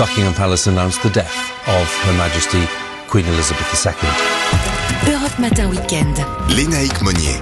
Buckingham Palace announced the death of Her Majesty Queen Elizabeth II. Europe Matin Weekend. Lénaïque Monnier.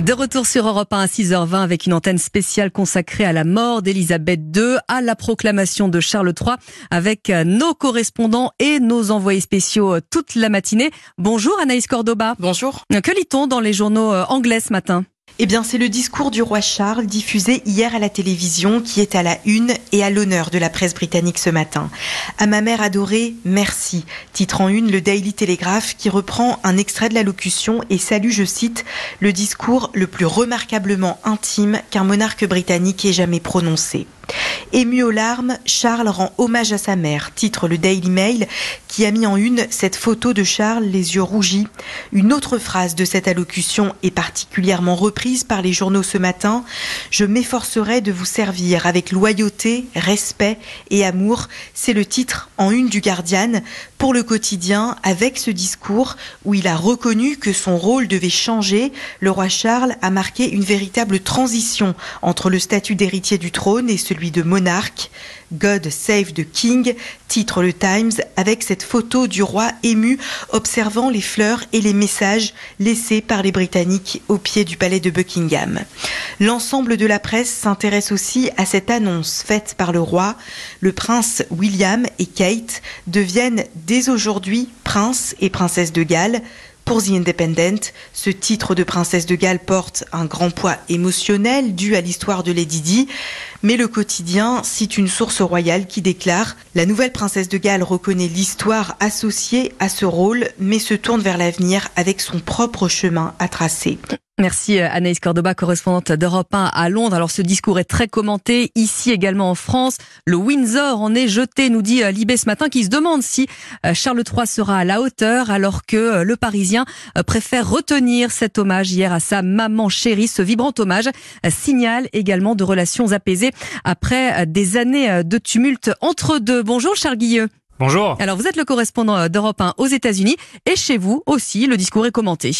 De retour sur Europe 1 à 6h20 avec une antenne spéciale consacrée à la mort d'Elisabeth II, à la proclamation de Charles III, avec nos correspondants et nos envoyés spéciaux toute la matinée. Bonjour Anaïs Cordoba. Bonjour. Que lit-on dans les journaux anglais ce matin? Eh bien, c'est le discours du roi Charles diffusé hier à la télévision qui est à la une et à l'honneur de la presse britannique ce matin. À ma mère adorée, merci. Titre en une le Daily Telegraph qui reprend un extrait de l'allocution et salue, je cite, le discours le plus remarquablement intime qu'un monarque britannique ait jamais prononcé. Ému aux larmes, Charles rend hommage à sa mère, titre le Daily Mail, qui a mis en une cette photo de Charles les yeux rougis. Une autre phrase de cette allocution est particulièrement reprise par les journaux ce matin. Je m'efforcerai de vous servir avec loyauté, respect et amour. C'est le titre en une du Guardian pour le quotidien avec ce discours où il a reconnu que son rôle devait changer. Le roi Charles a marqué une véritable transition entre le statut d'héritier du trône et celui de monarque. God Save the King, titre le Times, avec cette photo du roi ému observant les fleurs et les messages laissés par les Britanniques au pied du palais de Buckingham. L'ensemble de la presse s'intéresse aussi à cette annonce faite par le roi. Le prince William et Kate deviennent dès aujourd'hui prince et princesse de Galles. Pour The Independent, ce titre de princesse de Galles porte un grand poids émotionnel dû à l'histoire de Lady Di, mais le quotidien cite une source royale qui déclare La nouvelle princesse de Galles reconnaît l'histoire associée à ce rôle, mais se tourne vers l'avenir avec son propre chemin à tracer. Merci euh, Anaïs Cordoba, correspondante d'Europe 1 à Londres. Alors ce discours est très commenté ici également en France. Le Windsor en est jeté, nous dit euh, Libé ce matin, qui se demande si euh, Charles III sera à la hauteur alors que le Parisien préfère retenir cet hommage hier à sa maman chérie. Ce vibrant hommage signale également de relations apaisées après des années de tumulte entre deux. Bonjour Charles Guilleux. Bonjour. Alors vous êtes le correspondant d'Europe 1 aux États-Unis et chez vous aussi le discours est commenté.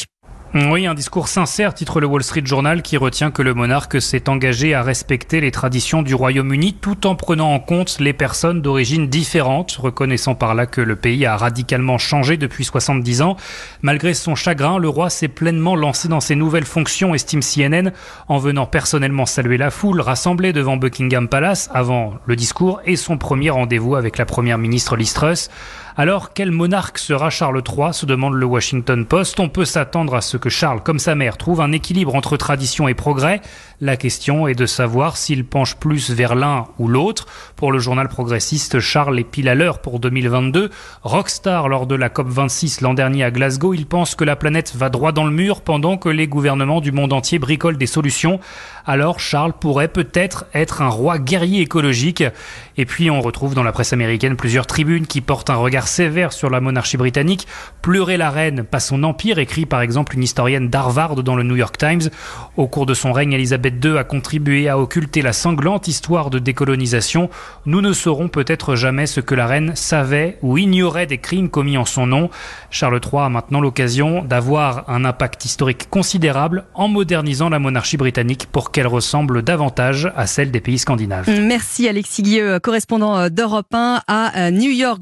Oui, un discours sincère, titre le Wall Street Journal, qui retient que le monarque s'est engagé à respecter les traditions du Royaume-Uni tout en prenant en compte les personnes d'origine différente, reconnaissant par là que le pays a radicalement changé depuis 70 ans. Malgré son chagrin, le roi s'est pleinement lancé dans ses nouvelles fonctions, estime CNN, en venant personnellement saluer la foule rassemblée devant Buckingham Palace avant le discours et son premier rendez-vous avec la première ministre Liz Truss. Alors, quel monarque sera Charles III se demande le Washington Post. On peut s'attendre à ce que Charles, comme sa mère, trouve un équilibre entre tradition et progrès. La question est de savoir s'il penche plus vers l'un ou l'autre. Pour le journal progressiste, Charles est pile à l'heure pour 2022. Rockstar lors de la COP26 l'an dernier à Glasgow, il pense que la planète va droit dans le mur pendant que les gouvernements du monde entier bricolent des solutions. Alors Charles pourrait peut-être être un roi guerrier écologique. Et puis on retrouve dans la presse américaine plusieurs tribunes qui portent un regard sévère sur la monarchie britannique. Pleurer la reine, pas son empire, écrit par exemple une historienne d'Harvard dans le New York Times. Au cours de son règne, Elisabeth II a contribué à occulter la sanglante histoire de décolonisation. Nous ne saurons peut-être jamais ce que la reine savait ou ignorait des crimes commis en son nom. Charles III a maintenant l'occasion d'avoir un impact historique considérable en modernisant la monarchie britannique pour qu'elle ressemble davantage à celle des pays scandinaves. Merci Alexis Guilleux, correspondant d'Europe 1 à New York.